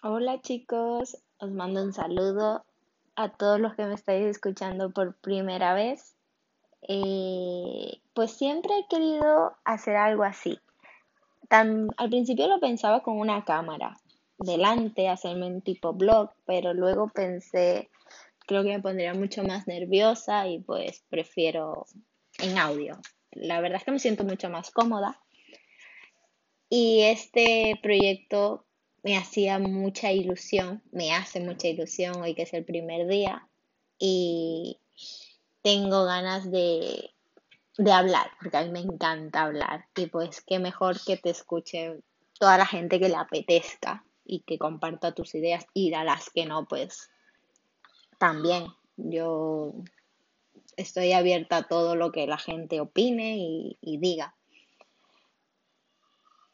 Hola chicos, os mando un saludo a todos los que me estáis escuchando por primera vez. Eh, pues siempre he querido hacer algo así. Al principio lo pensaba con una cámara delante, hacerme un tipo blog, pero luego pensé, creo que me pondría mucho más nerviosa y pues prefiero en audio. La verdad es que me siento mucho más cómoda y este proyecto me hacía mucha ilusión, me hace mucha ilusión hoy que es el primer día y tengo ganas de, de hablar, porque a mí me encanta hablar y pues qué mejor que te escuche toda la gente que le apetezca y que comparta tus ideas y a las que no, pues también yo estoy abierta a todo lo que la gente opine y, y diga.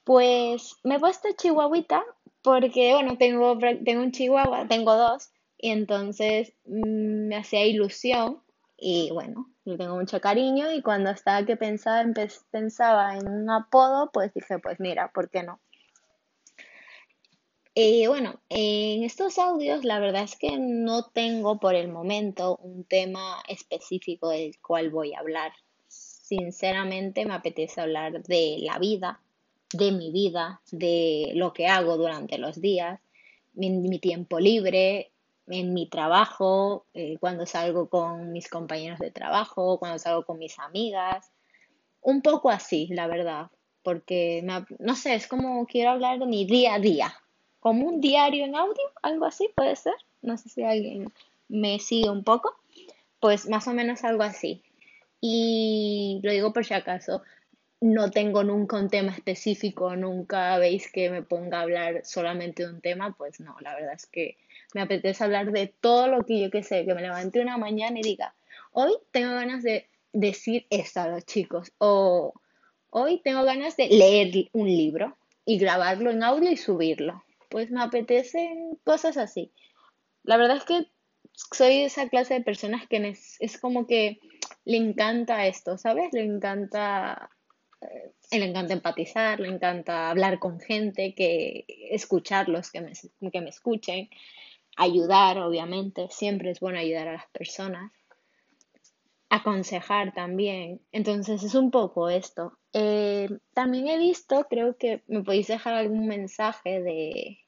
Pues me he puesto chihuahuita porque, bueno, tengo, tengo un chihuahua, tengo dos, y entonces mm, me hacía ilusión y bueno, le tengo mucho cariño y cuando estaba que pensaba, pensaba en un apodo, pues dije, pues mira, ¿por qué no? Y bueno, en estos audios la verdad es que no tengo por el momento un tema específico del cual voy a hablar. Sinceramente me apetece hablar de la vida, de mi vida, de lo que hago durante los días, en mi tiempo libre, en mi trabajo, eh, cuando salgo con mis compañeros de trabajo, cuando salgo con mis amigas. Un poco así, la verdad, porque no sé, es como quiero hablar de mi día a día, como un diario en audio, algo así puede ser. No sé si alguien me sigue un poco, pues más o menos algo así. Y lo digo por si acaso, no tengo nunca un tema específico, nunca veis que me ponga a hablar solamente de un tema, pues no, la verdad es que me apetece hablar de todo lo que yo que sé, que me levante una mañana y diga, hoy tengo ganas de decir esto a los chicos, o hoy tengo ganas de leer un libro y grabarlo en audio y subirlo. Pues me apetecen cosas así. La verdad es que soy esa clase de personas que es como que le encanta esto, ¿sabes? Le encanta le encanta empatizar, le encanta hablar con gente, que escucharlos, que me, que me escuchen, ayudar, obviamente, siempre es bueno ayudar a las personas, aconsejar también. Entonces es un poco esto. Eh, también he visto, creo que me podéis dejar algún mensaje de,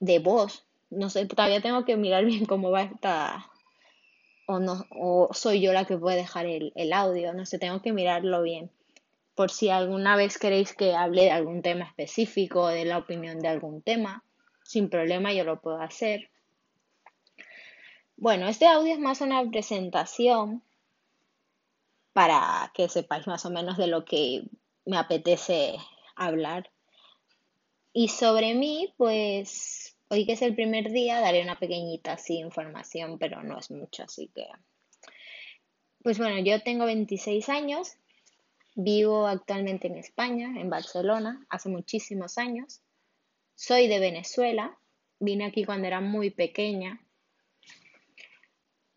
de voz. No sé, todavía tengo que mirar bien cómo va esta, o no, o soy yo la que puede dejar el, el audio, no sé, tengo que mirarlo bien. Por si alguna vez queréis que hable de algún tema específico o de la opinión de algún tema, sin problema yo lo puedo hacer. Bueno, este audio es más una presentación para que sepáis más o menos de lo que me apetece hablar. Y sobre mí, pues hoy que es el primer día, daré una pequeñita así información, pero no es mucho, así que... Pues bueno, yo tengo 26 años, vivo actualmente en España, en Barcelona, hace muchísimos años. Soy de Venezuela, vine aquí cuando era muy pequeña.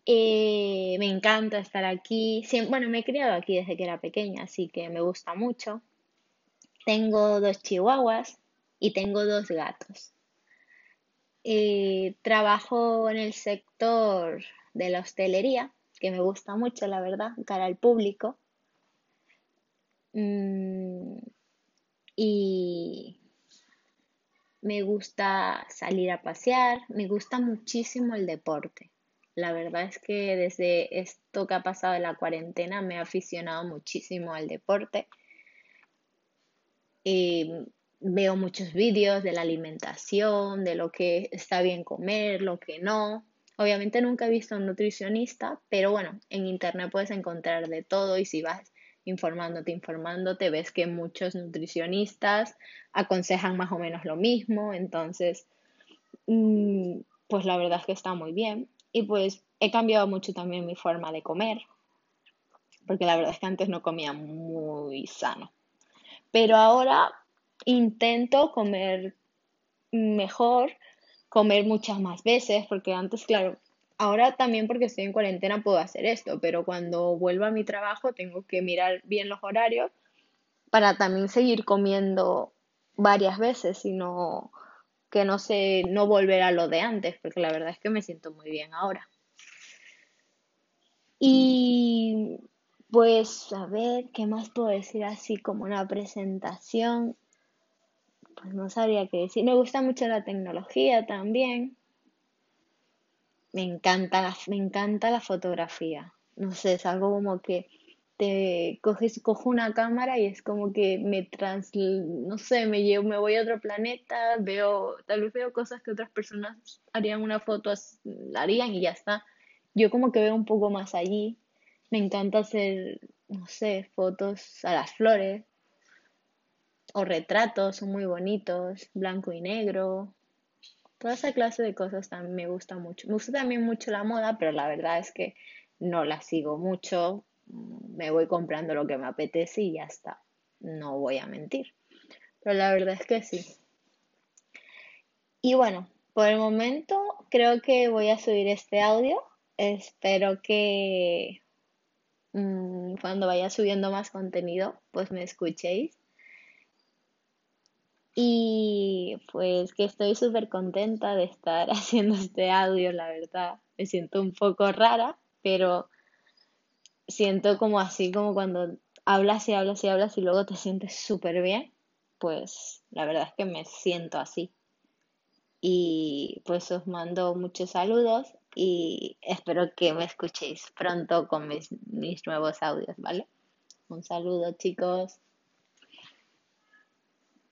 Eh, me encanta estar aquí. Bueno, me he criado aquí desde que era pequeña, así que me gusta mucho. Tengo dos chihuahuas y tengo dos gatos. Eh, trabajo en el sector de la hostelería, que me gusta mucho, la verdad, cara al público. Mm, y Me gusta salir a pasear, me gusta muchísimo el deporte. La verdad es que desde esto que ha pasado de la cuarentena me he aficionado muchísimo al deporte. Eh, veo muchos vídeos de la alimentación, de lo que está bien comer, lo que no. Obviamente nunca he visto a un nutricionista, pero bueno, en internet puedes encontrar de todo y si vas informándote, informándote, ves que muchos nutricionistas aconsejan más o menos lo mismo, entonces, mm, pues la verdad es que está muy bien. Y pues he cambiado mucho también mi forma de comer, porque la verdad es que antes no comía muy sano. Pero ahora intento comer mejor, comer muchas más veces, porque antes, claro, ahora también porque estoy en cuarentena puedo hacer esto, pero cuando vuelva a mi trabajo tengo que mirar bien los horarios para también seguir comiendo varias veces y no, que no sé, no volver a lo de antes, porque la verdad es que me siento muy bien ahora. Y pues a ver, ¿qué más puedo decir así como una presentación? Pues no sabría qué decir. Me gusta mucho la tecnología también. Me encanta la, me encanta la fotografía. No sé, es algo como que te coges, cojo una cámara y es como que me trans, no sé, me llevo, me voy a otro planeta, veo, tal vez veo cosas que otras personas harían una foto, harían y ya está. Yo como que veo un poco más allí. Me encanta hacer, no sé, fotos a las flores o retratos, son muy bonitos, blanco y negro. Toda esa clase de cosas también me gusta mucho. Me gusta también mucho la moda, pero la verdad es que no la sigo mucho me voy comprando lo que me apetece y ya está. No voy a mentir. Pero la verdad es que sí. Y bueno, por el momento creo que voy a subir este audio. Espero que mm, cuando vaya subiendo más contenido, pues me escuchéis. Y pues que estoy súper contenta de estar haciendo este audio, la verdad. Me siento un poco rara, pero siento como así, como cuando hablas y hablas y hablas y luego te sientes súper bien, pues la verdad es que me siento así. Y pues os mando muchos saludos y espero que me escuchéis pronto con mis, mis nuevos audios, ¿vale? Un saludo chicos.